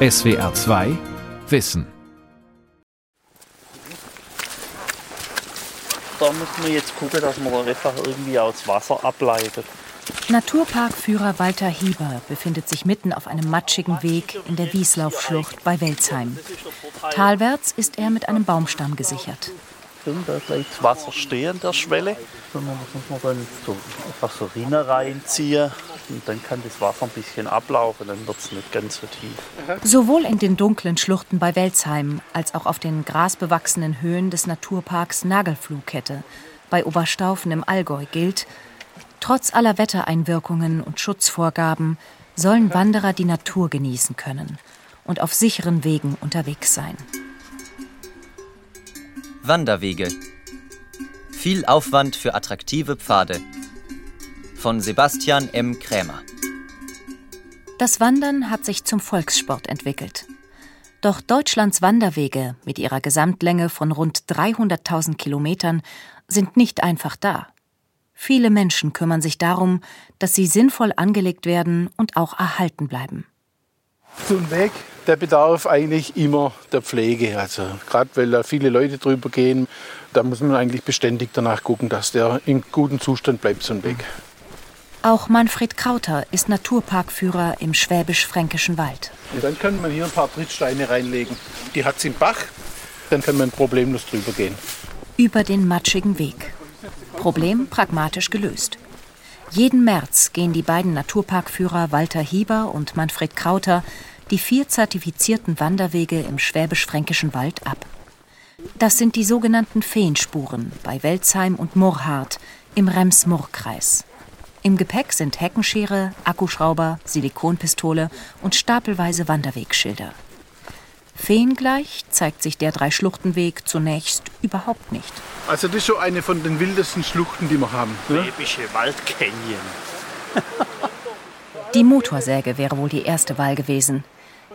SWR 2 Wissen. Da müssen wir jetzt gucken, dass man da einfach irgendwie aus Wasser ableitet. Naturparkführer Walter Hieber befindet sich mitten auf einem matschigen Weg in der Wieslaufschlucht bei Welzheim. Talwärts ist er mit einem Baumstamm gesichert. Da bleibt das Wasser stehen, der Schwelle. Und dann muss man dann so einfach so Rinne reinziehen. Und dann kann das Wasser ein bisschen ablaufen, dann wird es nicht ganz so tief. Sowohl in den dunklen Schluchten bei Welzheim als auch auf den grasbewachsenen Höhen des Naturparks Nagelfluhkette bei Oberstaufen im Allgäu gilt, trotz aller Wettereinwirkungen und Schutzvorgaben sollen Wanderer die Natur genießen können und auf sicheren Wegen unterwegs sein. Wanderwege. Viel Aufwand für attraktive Pfade. Von Sebastian M. Krämer. Das Wandern hat sich zum Volkssport entwickelt. Doch Deutschlands Wanderwege mit ihrer Gesamtlänge von rund 300.000 Kilometern sind nicht einfach da. Viele Menschen kümmern sich darum, dass sie sinnvoll angelegt werden und auch erhalten bleiben. So ein Weg, der bedarf eigentlich immer der Pflege. Also gerade weil da viele Leute drüber gehen, da muss man eigentlich beständig danach gucken, dass der in gutem Zustand bleibt, so ein Weg. Auch Manfred Krauter ist Naturparkführer im schwäbisch-fränkischen Wald. Und dann kann man hier ein paar Trittsteine reinlegen. Die hat es im Bach, dann kann man problemlos drüber gehen. Über den matschigen Weg. Problem pragmatisch gelöst. Jeden März gehen die beiden Naturparkführer Walter Hieber und Manfred Krauter die vier zertifizierten Wanderwege im schwäbisch-fränkischen Wald ab. Das sind die sogenannten Feenspuren bei Welzheim und Murrhardt im Rems-Murr-Kreis. Im Gepäck sind Heckenschere, Akkuschrauber, Silikonpistole und stapelweise Wanderwegschilder. Feengleich zeigt sich der Dreischluchtenweg zunächst überhaupt nicht. Also das ist schon eine von den wildesten Schluchten, die wir haben. Ne? Schwäbische Waldcanyon. Die Motorsäge wäre wohl die erste Wahl gewesen.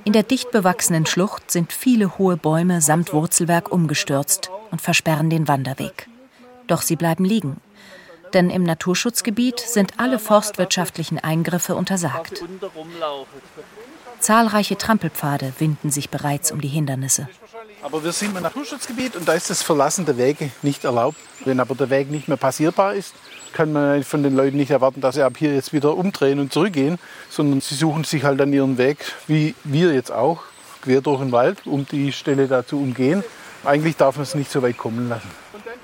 In der dicht bewachsenen Schlucht sind viele hohe Bäume samt Wurzelwerk umgestürzt und versperren den Wanderweg. Doch sie bleiben liegen. Denn im Naturschutzgebiet sind alle forstwirtschaftlichen Eingriffe untersagt. Zahlreiche Trampelpfade winden sich bereits um die Hindernisse. Aber wir sind im Naturschutzgebiet und da ist das Verlassen der Wege nicht erlaubt. Wenn aber der Weg nicht mehr passierbar ist, kann man von den Leuten nicht erwarten, dass sie ab hier jetzt wieder umdrehen und zurückgehen, sondern sie suchen sich halt dann ihren Weg, wie wir jetzt auch, quer durch den Wald, um die Stelle da zu umgehen. Eigentlich darf man es nicht so weit kommen lassen.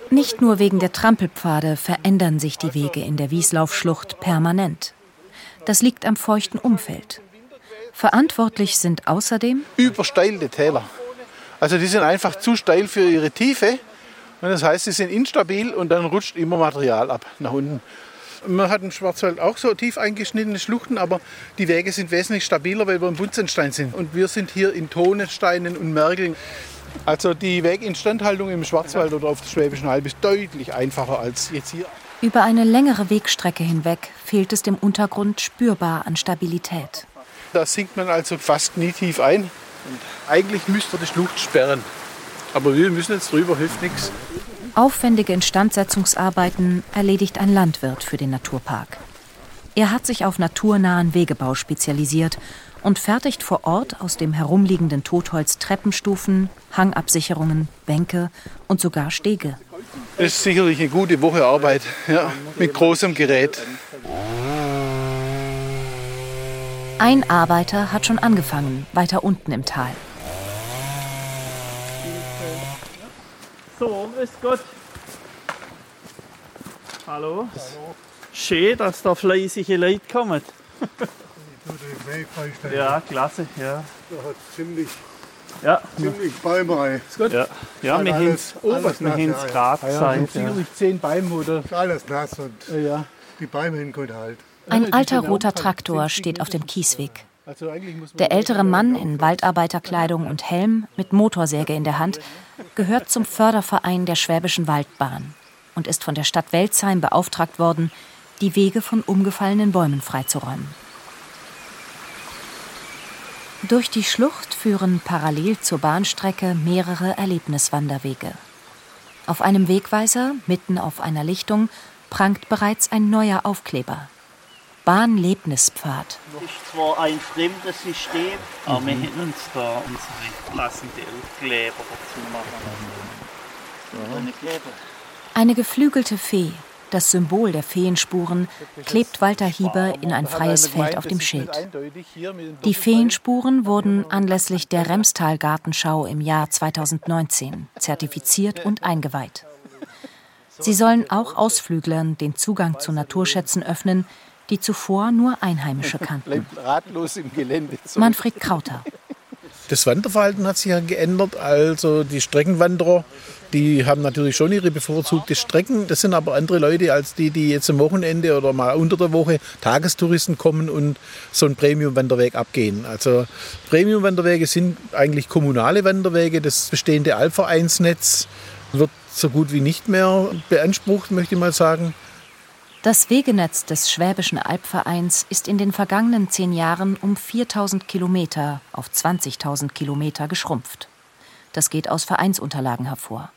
Nicht nur wegen der Trampelpfade verändern sich die Wege in der Wieslaufschlucht permanent. Das liegt am feuchten Umfeld. Verantwortlich sind außerdem Übersteilende Täler. Also die sind einfach zu steil für ihre Tiefe. Und das heißt, sie sind instabil und dann rutscht immer Material ab nach unten. Man hat im Schwarzwald auch so tief eingeschnittene Schluchten, aber die Wege sind wesentlich stabiler, weil wir im Buntsandstein sind. Und wir sind hier in Tonensteinen und Mergeln. Also die Weginstandhaltung im Schwarzwald oder auf der Schwäbischen Alb ist deutlich einfacher als jetzt hier. Über eine längere Wegstrecke hinweg fehlt es dem Untergrund spürbar an Stabilität. Da sinkt man also fast knietief ein. Und eigentlich müsste die Schlucht sperren. Aber wir müssen jetzt drüber, hilft nichts. Aufwendige Instandsetzungsarbeiten erledigt ein Landwirt für den Naturpark. Er hat sich auf naturnahen Wegebau spezialisiert und fertigt vor Ort aus dem herumliegenden Totholz Treppenstufen, Hangabsicherungen, Bänke und sogar Stege. Das ist sicherlich eine gute Woche Arbeit, ja, mit großem Gerät. Ein Arbeiter hat schon angefangen, weiter unten im Tal. So, ist gut. Hallo. Schön, dass da fleißige Leute kommen. Ja, klasse, ja. Da hat ziemlich, Ja, ziemlich Bäume. Ist gut? ja, ja wir haben es alles nass, ja, ja. gerade sicherlich zehn Bäume oder. Ist alles nass und Ja. die Bäume hinkommen halt. Ein alter roter Traktor steht auf dem Kiesweg. Also Der ältere Mann in Waldarbeiterkleidung und Helm mit Motorsäge in der Hand gehört zum Förderverein der Schwäbischen Waldbahn und ist von der Stadt Welzheim beauftragt worden, die Wege von umgefallenen Bäumen freizuräumen. Durch die Schlucht führen parallel zur Bahnstrecke mehrere Erlebniswanderwege. Auf einem Wegweiser, mitten auf einer Lichtung, prangt bereits ein neuer Aufkleber. Bahnlebnispfad. Das ist zwar ein fremdes System, aber wir hätten uns da unsere passende Aufkleber dazu machen lassen. Eine geflügelte Fee, das Symbol der Feenspuren, klebt Walter Hieber in ein freies Feld auf dem Schild. Die Feenspuren wurden anlässlich der Remstal Gartenschau im Jahr 2019 zertifiziert und eingeweiht. Sie sollen auch Ausflüglern den Zugang zu Naturschätzen öffnen, die zuvor nur Einheimische kannten. ratlos im Gelände. Manfred Krauter. Das Wanderverhalten hat sich ja geändert. Also die Streckenwanderer, die haben natürlich schon ihre bevorzugte Strecken. Das sind aber andere Leute als die, die jetzt am Wochenende oder mal unter der Woche Tagestouristen kommen und so einen Premium-Wanderweg abgehen. Also Premium-Wanderwege sind eigentlich kommunale Wanderwege. Das bestehende Alpvereinsnetz wird so gut wie nicht mehr beansprucht, möchte ich mal sagen. Das Wegenetz des Schwäbischen Albvereins ist in den vergangenen zehn Jahren um 4000 Kilometer auf 20.000 Kilometer geschrumpft. Das geht aus Vereinsunterlagen hervor.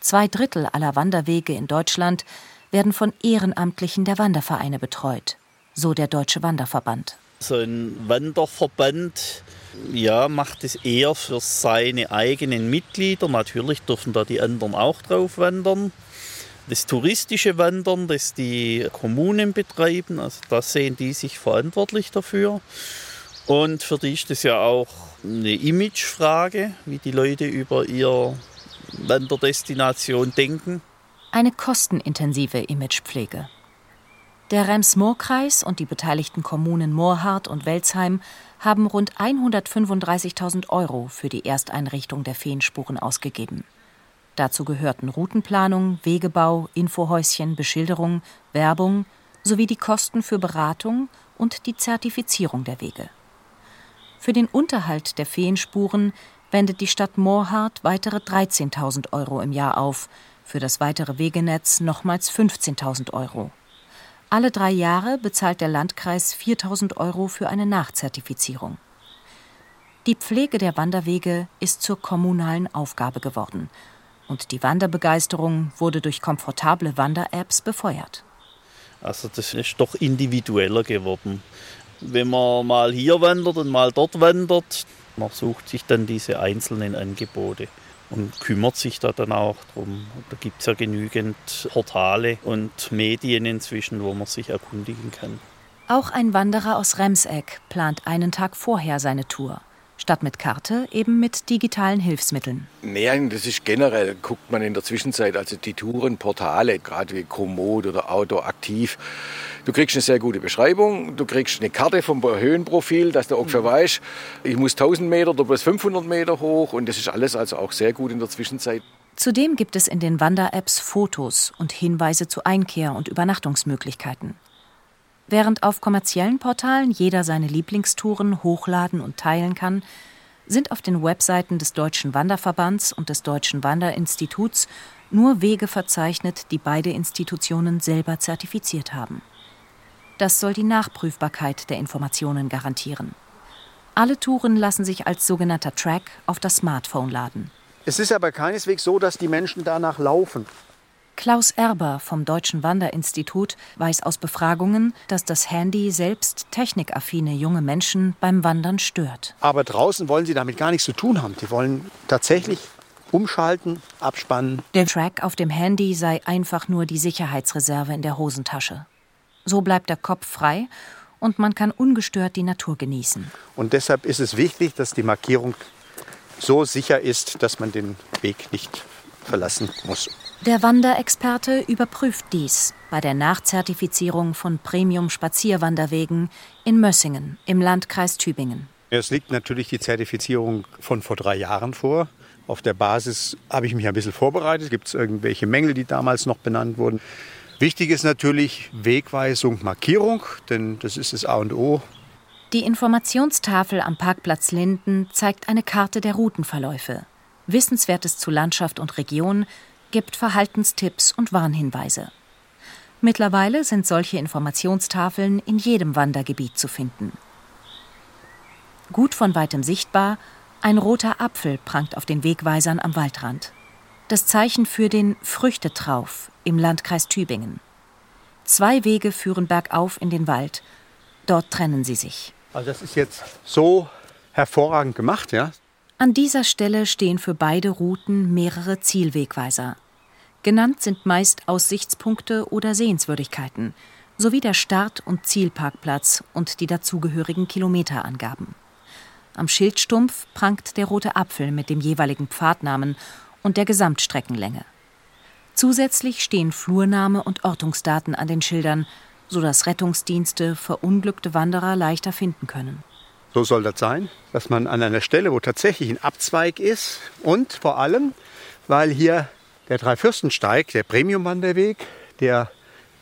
Zwei Drittel aller Wanderwege in Deutschland werden von Ehrenamtlichen der Wandervereine betreut, so der Deutsche Wanderverband. So ein Wanderverband ja, macht es eher für seine eigenen Mitglieder. Natürlich dürfen da die anderen auch drauf wandern. Das touristische Wandern, das die Kommunen betreiben, also da sehen die sich verantwortlich dafür. Und für die ist das ja auch eine Imagefrage, wie die Leute über ihre Wanderdestination denken. Eine kostenintensive Imagepflege. Der Rems-Murr-Kreis und die beteiligten Kommunen Moorhardt und Welzheim haben rund 135.000 Euro für die Ersteinrichtung der Feenspuren ausgegeben. Dazu gehörten Routenplanung, Wegebau, Infohäuschen, Beschilderung, Werbung sowie die Kosten für Beratung und die Zertifizierung der Wege. Für den Unterhalt der Feenspuren wendet die Stadt Moorhardt weitere 13.000 Euro im Jahr auf, für das weitere Wegenetz nochmals 15.000 Euro. Alle drei Jahre bezahlt der Landkreis 4.000 Euro für eine Nachzertifizierung. Die Pflege der Wanderwege ist zur kommunalen Aufgabe geworden und die Wanderbegeisterung wurde durch komfortable Wander-Apps befeuert. Also das ist doch individueller geworden. Wenn man mal hier wandert und mal dort wandert, man sucht sich dann diese einzelnen Angebote und kümmert sich da dann auch drum. Da gibt es ja genügend Portale und Medien inzwischen, wo man sich erkundigen kann. Auch ein Wanderer aus Remseck plant einen Tag vorher seine Tour. Statt mit Karte eben mit digitalen Hilfsmitteln. Nein, das ist generell, guckt man in der Zwischenzeit, also die Tourenportale, gerade wie Komoot oder Outdoor aktiv. Du kriegst eine sehr gute Beschreibung, du kriegst eine Karte vom Höhenprofil, dass du ungefähr weißt, ich muss 1000 Meter oder bloß 500 Meter hoch und das ist alles also auch sehr gut in der Zwischenzeit. Zudem gibt es in den Wander-Apps Fotos und Hinweise zu Einkehr- und Übernachtungsmöglichkeiten. Während auf kommerziellen Portalen jeder seine Lieblingstouren hochladen und teilen kann, sind auf den Webseiten des Deutschen Wanderverbands und des Deutschen Wanderinstituts nur Wege verzeichnet, die beide Institutionen selber zertifiziert haben. Das soll die Nachprüfbarkeit der Informationen garantieren. Alle Touren lassen sich als sogenannter Track auf das Smartphone laden. Es ist aber keineswegs so, dass die Menschen danach laufen. Klaus Erber vom Deutschen Wanderinstitut weiß aus Befragungen, dass das Handy selbst technikaffine junge Menschen beim Wandern stört. Aber draußen wollen sie damit gar nichts zu tun haben. Die wollen tatsächlich umschalten, abspannen. Der Track auf dem Handy sei einfach nur die Sicherheitsreserve in der Hosentasche. So bleibt der Kopf frei und man kann ungestört die Natur genießen. Und deshalb ist es wichtig, dass die Markierung so sicher ist, dass man den Weg nicht verlassen muss. Der Wanderexperte überprüft dies bei der Nachzertifizierung von Premium-Spazierwanderwegen in Mössingen im Landkreis Tübingen. Es liegt natürlich die Zertifizierung von vor drei Jahren vor. Auf der Basis habe ich mich ein bisschen vorbereitet. Gibt es irgendwelche Mängel, die damals noch benannt wurden? Wichtig ist natürlich Wegweisung, Markierung, denn das ist das A und O. Die Informationstafel am Parkplatz Linden zeigt eine Karte der Routenverläufe. Wissenswertes zu Landschaft und Region gibt Verhaltenstipps und Warnhinweise. Mittlerweile sind solche Informationstafeln in jedem Wandergebiet zu finden. Gut von weitem sichtbar, ein roter Apfel prangt auf den Wegweisern am Waldrand. Das Zeichen für den Früchtetrauf im Landkreis Tübingen. Zwei Wege führen bergauf in den Wald. Dort trennen sie sich. Also das ist jetzt so hervorragend gemacht, ja. An dieser Stelle stehen für beide Routen mehrere Zielwegweiser. Genannt sind meist Aussichtspunkte oder Sehenswürdigkeiten sowie der Start- und Zielparkplatz und die dazugehörigen Kilometerangaben. Am Schildstumpf prangt der rote Apfel mit dem jeweiligen Pfadnamen und der Gesamtstreckenlänge. Zusätzlich stehen Flurname und Ortungsdaten an den Schildern, sodass Rettungsdienste verunglückte Wanderer leichter finden können. So soll das sein, dass man an einer Stelle, wo tatsächlich ein Abzweig ist und vor allem, weil hier der Dreifürstensteig, der Premium-Wanderweg, der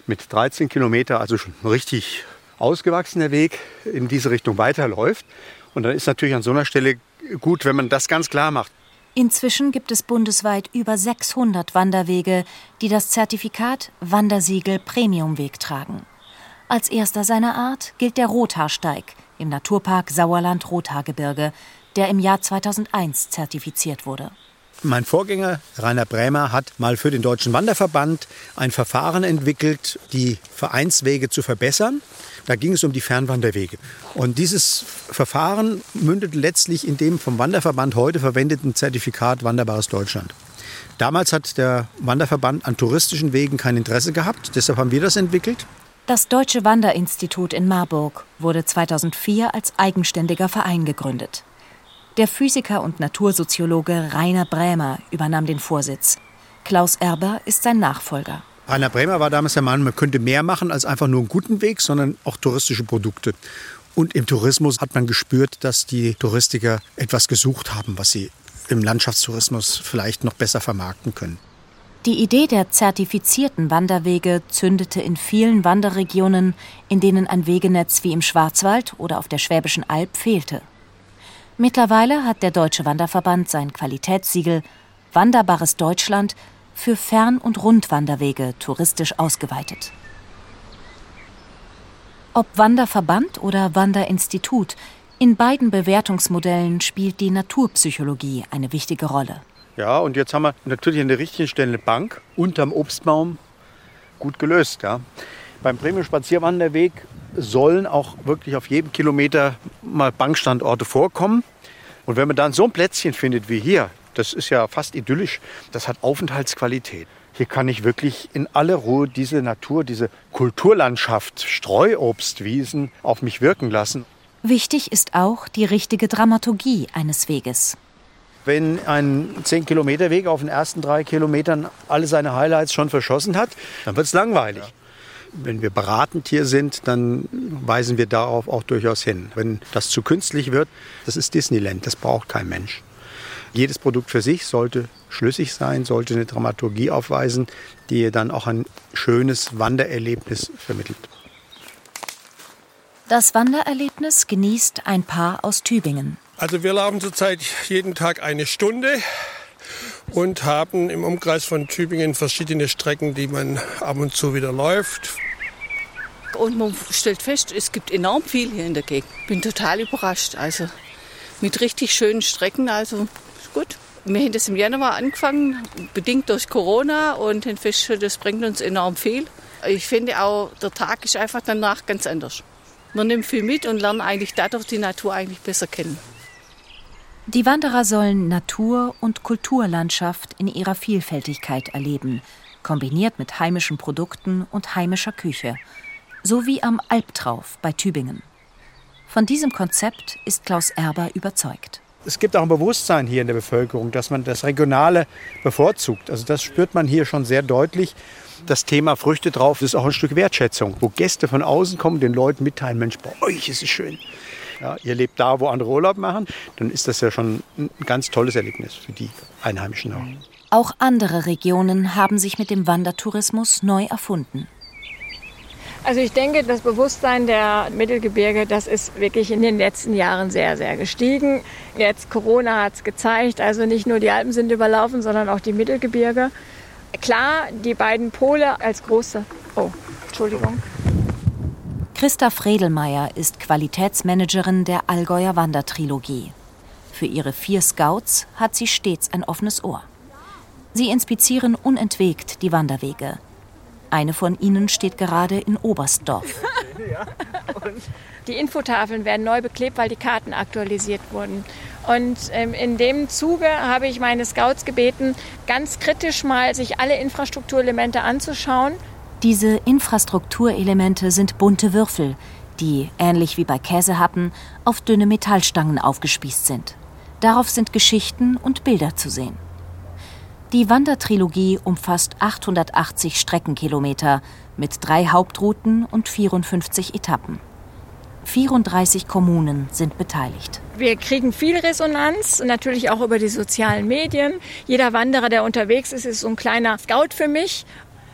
mit 13 Kilometer, also schon richtig ausgewachsener Weg, in diese Richtung weiterläuft. Und dann ist natürlich an so einer Stelle gut, wenn man das ganz klar macht. Inzwischen gibt es bundesweit über 600 Wanderwege, die das Zertifikat Wandersiegel Premiumweg tragen. Als erster seiner Art gilt der Rothaarsteig im Naturpark Sauerland-Rothaargebirge, der im Jahr 2001 zertifiziert wurde. Mein Vorgänger Rainer Brämer hat mal für den Deutschen Wanderverband ein Verfahren entwickelt, die Vereinswege zu verbessern. Da ging es um die Fernwanderwege. Und dieses Verfahren mündet letztlich in dem vom Wanderverband heute verwendeten Zertifikat Wanderbares Deutschland. Damals hat der Wanderverband an touristischen Wegen kein Interesse gehabt, deshalb haben wir das entwickelt. Das Deutsche Wanderinstitut in Marburg wurde 2004 als eigenständiger Verein gegründet. Der Physiker und Natursoziologe Rainer Brämer übernahm den Vorsitz. Klaus Erber ist sein Nachfolger. Rainer Brämer war damals der Meinung, man könnte mehr machen als einfach nur einen guten Weg, sondern auch touristische Produkte. Und im Tourismus hat man gespürt, dass die Touristiker etwas gesucht haben, was sie im Landschaftstourismus vielleicht noch besser vermarkten können. Die Idee der zertifizierten Wanderwege zündete in vielen Wanderregionen, in denen ein Wegenetz wie im Schwarzwald oder auf der Schwäbischen Alb fehlte. Mittlerweile hat der Deutsche Wanderverband sein Qualitätssiegel Wanderbares Deutschland für Fern- und Rundwanderwege touristisch ausgeweitet. Ob Wanderverband oder Wanderinstitut, in beiden Bewertungsmodellen spielt die Naturpsychologie eine wichtige Rolle. Ja, und jetzt haben wir natürlich an der richtigen Stelle eine Bank unterm Obstbaum gut gelöst. Ja. Beim Premium Spazierwanderweg sollen auch wirklich auf jedem Kilometer mal Bankstandorte vorkommen. Und wenn man dann so ein Plätzchen findet wie hier, das ist ja fast idyllisch, das hat Aufenthaltsqualität. Hier kann ich wirklich in aller Ruhe diese Natur, diese Kulturlandschaft, Streuobstwiesen auf mich wirken lassen. Wichtig ist auch die richtige Dramaturgie eines Weges. Wenn ein 10-Kilometer-Weg auf den ersten drei Kilometern alle seine Highlights schon verschossen hat, dann wird es langweilig. Wenn wir beratend hier sind, dann weisen wir darauf auch durchaus hin. Wenn das zu künstlich wird, das ist Disneyland, das braucht kein Mensch. Jedes Produkt für sich sollte schlüssig sein, sollte eine Dramaturgie aufweisen, die dann auch ein schönes Wandererlebnis vermittelt. Das Wandererlebnis genießt ein Paar aus Tübingen. Also wir laufen zurzeit jeden Tag eine Stunde und haben im Umkreis von Tübingen verschiedene Strecken, die man ab und zu wieder läuft. Und man stellt fest, es gibt enorm viel hier in der Gegend. Bin total überrascht. Also mit richtig schönen Strecken, also gut. Wir haben das im Januar angefangen, bedingt durch Corona und haben festgestellt, das bringt uns enorm viel. Ich finde auch, der Tag ist einfach danach ganz anders. Man nimmt viel mit und lernt eigentlich dadurch die Natur eigentlich besser kennen. Die Wanderer sollen Natur und Kulturlandschaft in ihrer Vielfältigkeit erleben, kombiniert mit heimischen Produkten und heimischer Küche, so wie am Albtrauf bei Tübingen. Von diesem Konzept ist Klaus Erber überzeugt. Es gibt auch ein Bewusstsein hier in der Bevölkerung, dass man das Regionale bevorzugt. Also das spürt man hier schon sehr deutlich. Das Thema Früchte drauf ist auch ein Stück Wertschätzung, wo Gäste von außen kommen, den Leuten mitteilen, Mensch, bei euch ist es schön. Ja, ihr lebt da, wo andere Urlaub machen, dann ist das ja schon ein ganz tolles Erlebnis für die Einheimischen auch. Auch andere Regionen haben sich mit dem Wandertourismus neu erfunden. Also ich denke, das Bewusstsein der Mittelgebirge, das ist wirklich in den letzten Jahren sehr, sehr gestiegen. Jetzt Corona hat es gezeigt, also nicht nur die Alpen sind überlaufen, sondern auch die Mittelgebirge. Klar, die beiden Pole als große. Oh, Entschuldigung. Christa Fredelmeier ist Qualitätsmanagerin der Allgäuer Wandertrilogie. Für ihre vier Scouts hat sie stets ein offenes Ohr. Sie inspizieren unentwegt die Wanderwege. Eine von ihnen steht gerade in Oberstdorf. Die Infotafeln werden neu beklebt, weil die Karten aktualisiert wurden. Und ähm, in dem Zuge habe ich meine Scouts gebeten, ganz kritisch mal sich alle Infrastrukturelemente anzuschauen. Diese Infrastrukturelemente sind bunte Würfel, die, ähnlich wie bei Käsehappen, auf dünne Metallstangen aufgespießt sind. Darauf sind Geschichten und Bilder zu sehen. Die Wandertrilogie umfasst 880 Streckenkilometer mit drei Hauptrouten und 54 Etappen. 34 Kommunen sind beteiligt. Wir kriegen viel Resonanz, natürlich auch über die sozialen Medien. Jeder Wanderer, der unterwegs ist, ist so ein kleiner Scout für mich,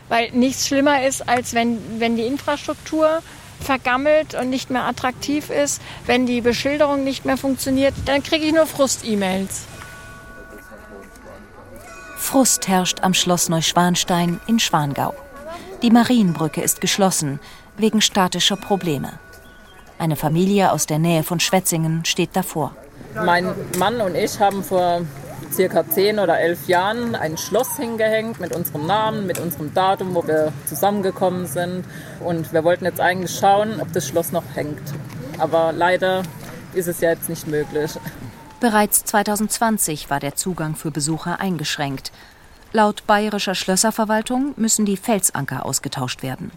weil nichts schlimmer ist, als wenn, wenn die Infrastruktur vergammelt und nicht mehr attraktiv ist, wenn die Beschilderung nicht mehr funktioniert, dann kriege ich nur Frust-E-Mails. Frust herrscht am Schloss Neuschwanstein in Schwangau. Die Marienbrücke ist geschlossen wegen statischer Probleme. Eine Familie aus der Nähe von Schwetzingen steht davor. Mein Mann und ich haben vor circa zehn oder elf Jahren ein Schloss hingehängt mit unserem Namen, mit unserem Datum, wo wir zusammengekommen sind. Und wir wollten jetzt eigentlich schauen, ob das Schloss noch hängt. Aber leider ist es ja jetzt nicht möglich. Bereits 2020 war der Zugang für Besucher eingeschränkt. Laut bayerischer Schlösserverwaltung müssen die Felsanker ausgetauscht werden.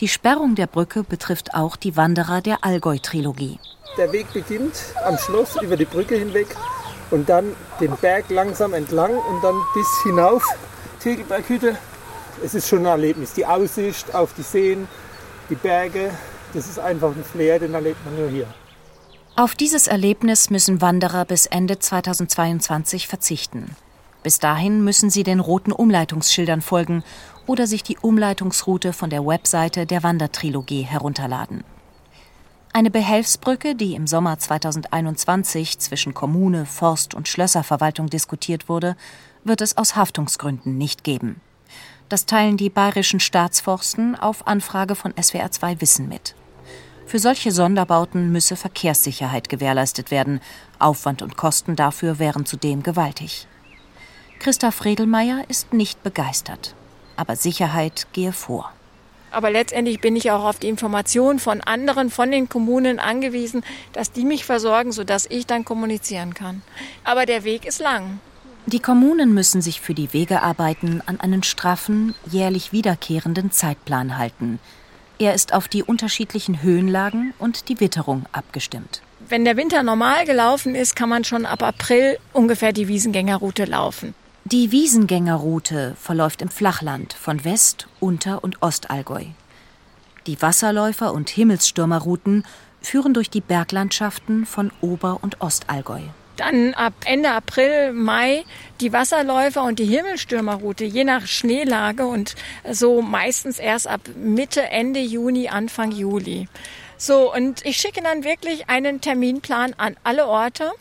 Die Sperrung der Brücke betrifft auch die Wanderer der Allgäu-Trilogie. Der Weg beginnt am Schloss über die Brücke hinweg und dann den Berg langsam entlang und dann bis hinauf Tegelberghütte. Es ist schon ein Erlebnis. Die Aussicht auf die Seen, die Berge, das ist einfach ein Flair, den erlebt man nur hier. Auf dieses Erlebnis müssen Wanderer bis Ende 2022 verzichten. Bis dahin müssen sie den roten Umleitungsschildern folgen oder sich die Umleitungsroute von der Webseite der Wandertrilogie herunterladen. Eine Behelfsbrücke, die im Sommer 2021 zwischen Kommune, Forst und Schlösserverwaltung diskutiert wurde, wird es aus Haftungsgründen nicht geben. Das teilen die bayerischen Staatsforsten auf Anfrage von SWR2 Wissen mit. Für solche Sonderbauten müsse Verkehrssicherheit gewährleistet werden. Aufwand und Kosten dafür wären zudem gewaltig. Christa Fredelmeier ist nicht begeistert aber Sicherheit gehe vor. Aber letztendlich bin ich auch auf die Information von anderen, von den Kommunen angewiesen, dass die mich versorgen, sodass ich dann kommunizieren kann. Aber der Weg ist lang. Die Kommunen müssen sich für die Wegearbeiten an einen straffen, jährlich wiederkehrenden Zeitplan halten. Er ist auf die unterschiedlichen Höhenlagen und die Witterung abgestimmt. Wenn der Winter normal gelaufen ist, kann man schon ab April ungefähr die Wiesengängerroute laufen. Die Wiesengängerroute verläuft im Flachland von West-, Unter- und Ostallgäu. Die Wasserläufer- und Himmelsstürmerrouten führen durch die Berglandschaften von Ober- und Ostallgäu. Dann ab Ende April, Mai die Wasserläufer und die Himmelstürmerroute, je nach Schneelage und so meistens erst ab Mitte, Ende Juni, Anfang Juli. So, und ich schicke dann wirklich einen Terminplan an alle Orte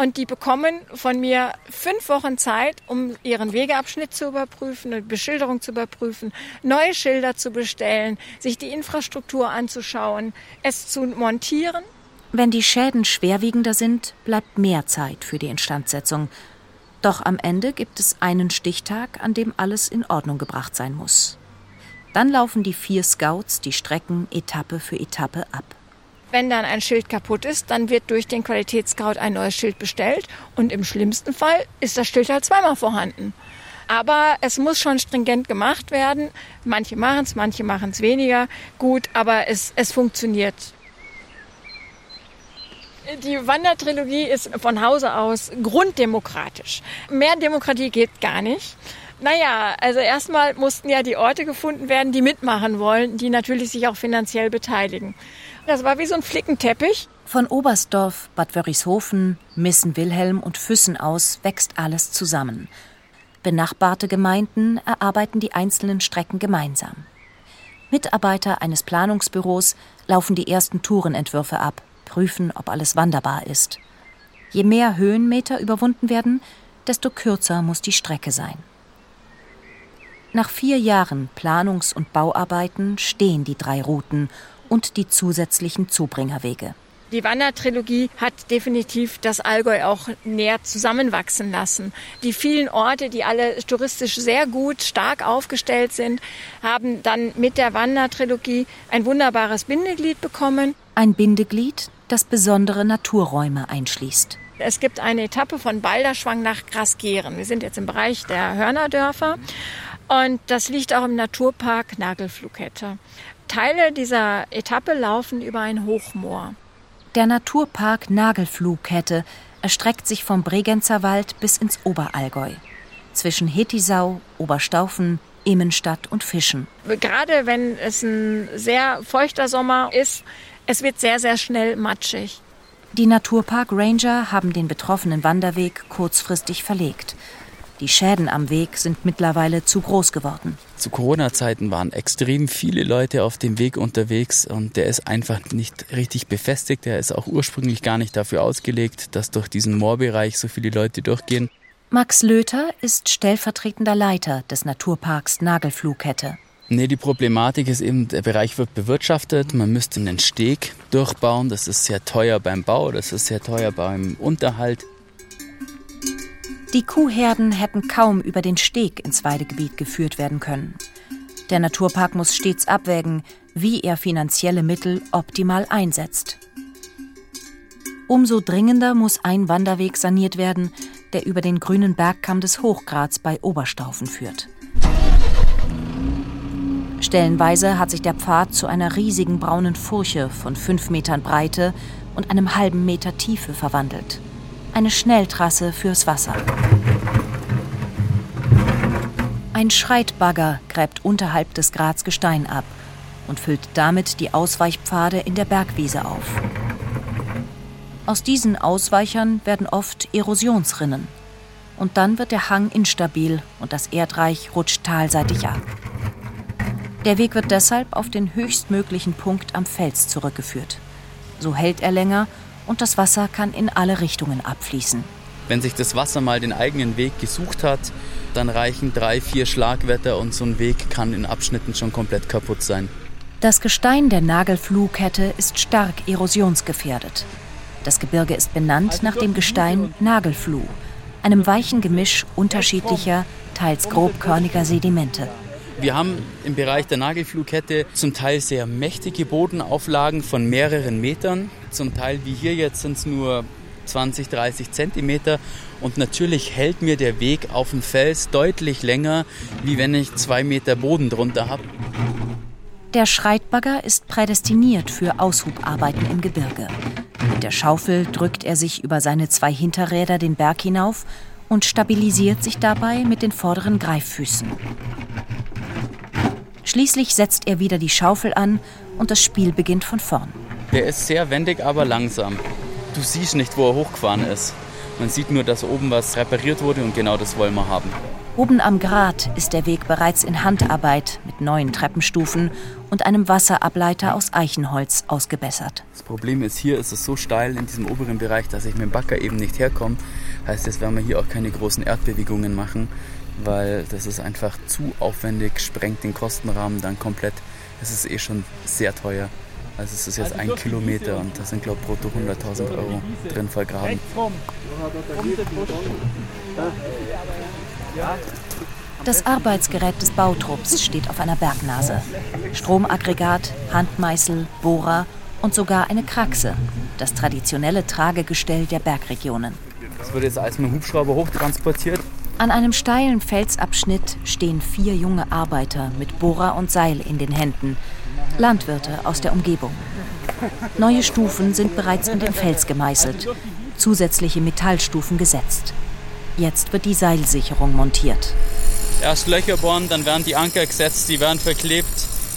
und die bekommen von mir fünf Wochen Zeit, um ihren Wegeabschnitt zu überprüfen, eine Beschilderung zu überprüfen, neue Schilder zu bestellen, sich die Infrastruktur anzuschauen, es zu montieren. Wenn die Schäden schwerwiegender sind, bleibt mehr Zeit für die Instandsetzung. Doch am Ende gibt es einen Stichtag, an dem alles in Ordnung gebracht sein muss. Dann laufen die vier Scouts die Strecken Etappe für Etappe ab. Wenn dann ein Schild kaputt ist, dann wird durch den Qualitätsscout ein neues Schild bestellt und im schlimmsten Fall ist das Schild halt zweimal vorhanden. Aber es muss schon stringent gemacht werden. Manche machen es, manche machen es weniger gut, aber es, es funktioniert. Die Wandertrilogie ist von Hause aus grunddemokratisch. Mehr Demokratie geht gar nicht. Naja, also erstmal mussten ja die Orte gefunden werden, die mitmachen wollen, die natürlich sich auch finanziell beteiligen. Das war wie so ein Flickenteppich. Von Oberstdorf, Bad Wörishofen, Missen-Wilhelm und Füssen aus wächst alles zusammen. Benachbarte Gemeinden erarbeiten die einzelnen Strecken gemeinsam. Mitarbeiter eines Planungsbüros laufen die ersten Tourenentwürfe ab, prüfen, ob alles wanderbar ist. Je mehr Höhenmeter überwunden werden, desto kürzer muss die Strecke sein. Nach vier Jahren Planungs- und Bauarbeiten stehen die drei Routen und die zusätzlichen Zubringerwege. Die Wandertrilogie hat definitiv das Allgäu auch näher zusammenwachsen lassen. Die vielen Orte, die alle touristisch sehr gut, stark aufgestellt sind, haben dann mit der Wandertrilogie ein wunderbares Bindeglied bekommen. Ein Bindeglied, das besondere Naturräume einschließt. Es gibt eine Etappe von Balderschwang nach Grasgeren. Wir sind jetzt im Bereich der Hörnerdörfer und das liegt auch im Naturpark Nagelflughette. Teile dieser Etappe laufen über ein Hochmoor. Der Naturpark Nagelflughette erstreckt sich vom Bregenzer Wald bis ins Oberallgäu. Zwischen Hetisau, Oberstaufen, Immenstadt und Fischen. Gerade wenn es ein sehr feuchter Sommer ist, es wird sehr, sehr schnell matschig. Die Naturpark Ranger haben den betroffenen Wanderweg kurzfristig verlegt. Die Schäden am Weg sind mittlerweile zu groß geworden. Zu Corona-Zeiten waren extrem viele Leute auf dem Weg unterwegs und der ist einfach nicht richtig befestigt. Der ist auch ursprünglich gar nicht dafür ausgelegt, dass durch diesen Moorbereich so viele Leute durchgehen. Max Löter ist stellvertretender Leiter des Naturparks Nagelflughette. Nee, die Problematik ist eben, der Bereich wird bewirtschaftet. Man müsste einen Steg durchbauen. Das ist sehr teuer beim Bau, das ist sehr teuer beim Unterhalt. Die Kuhherden hätten kaum über den Steg ins Weidegebiet geführt werden können. Der Naturpark muss stets abwägen, wie er finanzielle Mittel optimal einsetzt. Umso dringender muss ein Wanderweg saniert werden, der über den grünen Bergkamm des Hochgrats bei Oberstaufen führt. Stellenweise hat sich der Pfad zu einer riesigen braunen Furche von fünf Metern Breite und einem halben Meter Tiefe verwandelt eine Schnelltrasse fürs Wasser. Ein Schreitbagger gräbt unterhalb des Grats Gestein ab und füllt damit die Ausweichpfade in der Bergwiese auf. Aus diesen Ausweichern werden oft Erosionsrinnen. Und dann wird der Hang instabil und das Erdreich rutscht talseitig ab. Der Weg wird deshalb auf den höchstmöglichen Punkt am Fels zurückgeführt. So hält er länger und das Wasser kann in alle Richtungen abfließen. Wenn sich das Wasser mal den eigenen Weg gesucht hat, dann reichen drei, vier Schlagwetter und so ein Weg kann in Abschnitten schon komplett kaputt sein. Das Gestein der Nagelflughette ist stark erosionsgefährdet. Das Gebirge ist benannt nach dem Gestein Nagelfluh, einem weichen Gemisch unterschiedlicher, teils grobkörniger Sedimente. Wir haben im Bereich der Nagelflughette zum Teil sehr mächtige Bodenauflagen von mehreren Metern. Zum Teil wie hier jetzt sind es nur 20, 30 Zentimeter. Und natürlich hält mir der Weg auf dem Fels deutlich länger, wie wenn ich zwei Meter Boden drunter habe. Der Schreitbagger ist prädestiniert für Aushubarbeiten im Gebirge. Mit der Schaufel drückt er sich über seine zwei Hinterräder den Berg hinauf und stabilisiert sich dabei mit den vorderen Greiffüßen. Schließlich setzt er wieder die Schaufel an und das Spiel beginnt von vorn. Der ist sehr wendig, aber langsam. Du siehst nicht, wo er hochgefahren ist. Man sieht nur, dass oben was repariert wurde und genau das wollen wir haben. Oben am Grat ist der Weg bereits in Handarbeit mit neuen Treppenstufen und einem Wasserableiter aus Eichenholz ausgebessert. Das Problem ist, hier ist es so steil in diesem oberen Bereich, dass ich mit dem Bagger eben nicht herkomme. Heißt, jetzt werden wir hier auch keine großen Erdbewegungen machen weil das ist einfach zu aufwendig, sprengt den Kostenrahmen dann komplett. Es ist eh schon sehr teuer. Also es ist jetzt ein Kilometer und da sind glaube ich brutto 100.000 Euro drin vergraben. Das Arbeitsgerät des Bautrupps steht auf einer Bergnase. Stromaggregat, Handmeißel, Bohrer und sogar eine Kraxe, das traditionelle Tragegestell der Bergregionen. Das wird jetzt alles mit dem Hubschrauber hochtransportiert an einem steilen Felsabschnitt stehen vier junge Arbeiter mit Bohrer und Seil in den Händen, Landwirte aus der Umgebung. Neue Stufen sind bereits in den Fels gemeißelt, zusätzliche Metallstufen gesetzt. Jetzt wird die Seilsicherung montiert. Erst Löcher bohren, dann werden die Anker gesetzt, die werden verklebt.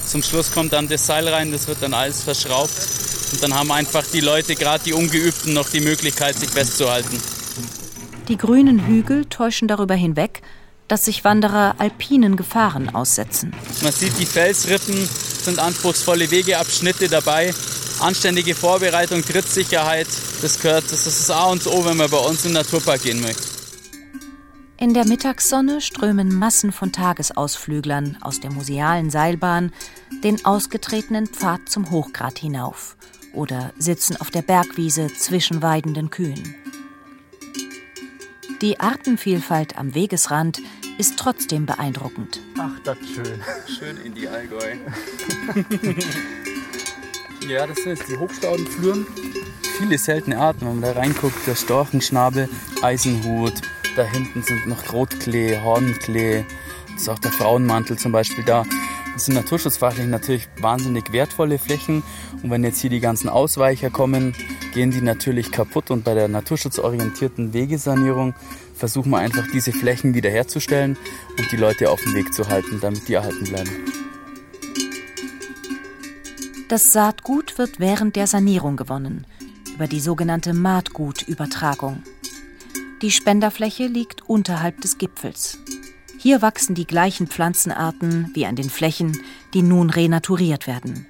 Zum Schluss kommt dann das Seil rein, das wird dann alles verschraubt. Und dann haben einfach die Leute, gerade die Ungeübten, noch die Möglichkeit, sich festzuhalten. Die grünen Hügel täuschen darüber hinweg, dass sich Wanderer alpinen Gefahren aussetzen. Man sieht, die Felsrippen sind anspruchsvolle Wegeabschnitte dabei. Anständige Vorbereitung, Trittsicherheit, das gehört, das ist das A und O, wenn man bei uns im Naturpark gehen möchte. In der Mittagssonne strömen Massen von Tagesausflüglern aus der musealen Seilbahn den ausgetretenen Pfad zum Hochgrat hinauf oder sitzen auf der Bergwiese zwischen weidenden Kühen. Die Artenvielfalt am Wegesrand ist trotzdem beeindruckend. Ach, das ist schön. Schön in die Allgäu. ja, das sind jetzt die Hochstaudenfluren. Viele seltene Arten, wenn man da reinguckt. Der Storchenschnabel, Eisenhut. Da hinten sind noch Rotklee, Hornklee. Das ist auch der Frauenmantel zum Beispiel da. Das sind naturschutzfachlich natürlich wahnsinnig wertvolle Flächen. Und wenn jetzt hier die ganzen Ausweicher kommen, gehen die natürlich kaputt. Und bei der naturschutzorientierten Wegesanierung versuchen wir einfach diese Flächen wiederherzustellen und die Leute auf dem Weg zu halten, damit die erhalten bleiben. Das Saatgut wird während der Sanierung gewonnen, über die sogenannte Maatgutübertragung. Die Spenderfläche liegt unterhalb des Gipfels. Hier wachsen die gleichen Pflanzenarten wie an den Flächen, die nun renaturiert werden.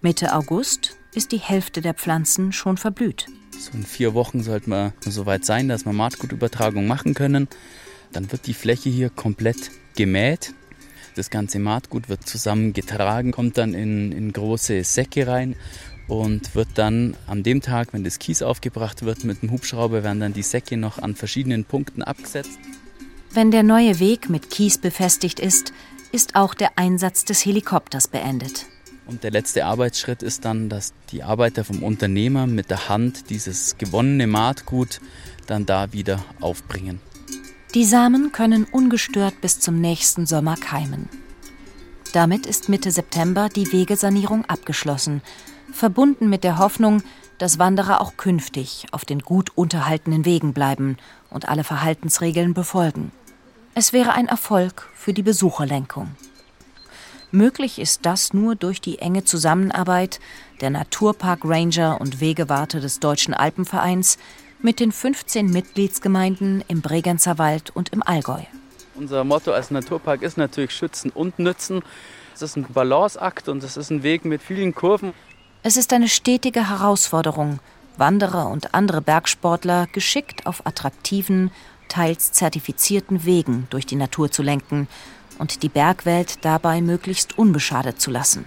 Mitte August ist die Hälfte der Pflanzen schon verblüht. So in vier Wochen sollte man so weit sein, dass wir Maatgutübertragung machen können. Dann wird die Fläche hier komplett gemäht. Das ganze Maatgut wird zusammengetragen, kommt dann in, in große Säcke rein und wird dann an dem Tag, wenn das Kies aufgebracht wird, mit dem Hubschrauber werden dann die Säcke noch an verschiedenen Punkten abgesetzt. Wenn der neue Weg mit Kies befestigt ist, ist auch der Einsatz des Helikopters beendet. Und der letzte Arbeitsschritt ist dann, dass die Arbeiter vom Unternehmer mit der Hand dieses gewonnene Maatgut dann da wieder aufbringen. Die Samen können ungestört bis zum nächsten Sommer keimen. Damit ist Mitte September die Wegesanierung abgeschlossen, verbunden mit der Hoffnung, dass Wanderer auch künftig auf den gut unterhaltenen Wegen bleiben und alle Verhaltensregeln befolgen. Es wäre ein Erfolg für die Besucherlenkung. Möglich ist das nur durch die enge Zusammenarbeit der Naturpark Ranger und Wegewarte des Deutschen Alpenvereins mit den 15 Mitgliedsgemeinden im Bregenzer Wald und im Allgäu. Unser Motto als Naturpark ist natürlich Schützen und Nützen. Es ist ein Balanceakt und es ist ein Weg mit vielen Kurven. Es ist eine stetige Herausforderung, Wanderer und andere Bergsportler geschickt auf attraktiven teils zertifizierten Wegen durch die Natur zu lenken und die Bergwelt dabei möglichst unbeschadet zu lassen.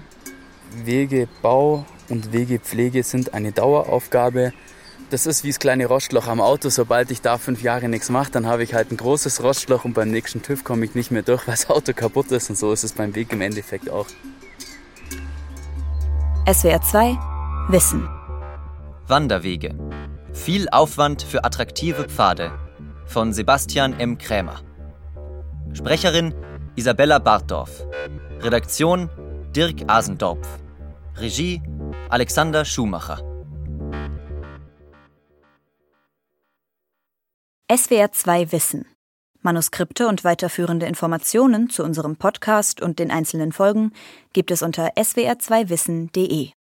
Wegebau und Wegepflege sind eine Daueraufgabe. Das ist wie das kleine Rostloch am Auto. Sobald ich da fünf Jahre nichts mache, dann habe ich halt ein großes Rostloch und beim nächsten TÜV komme ich nicht mehr durch, weil das Auto kaputt ist. Und so ist es beim Weg im Endeffekt auch. SWR 2 Wissen Wanderwege. Viel Aufwand für attraktive Pfade von Sebastian M. Krämer. Sprecherin Isabella Bartdorf. Redaktion Dirk Asendorf. Regie Alexander Schumacher. SWR 2 Wissen. Manuskripte und weiterführende Informationen zu unserem Podcast und den einzelnen Folgen gibt es unter swr2wissen.de.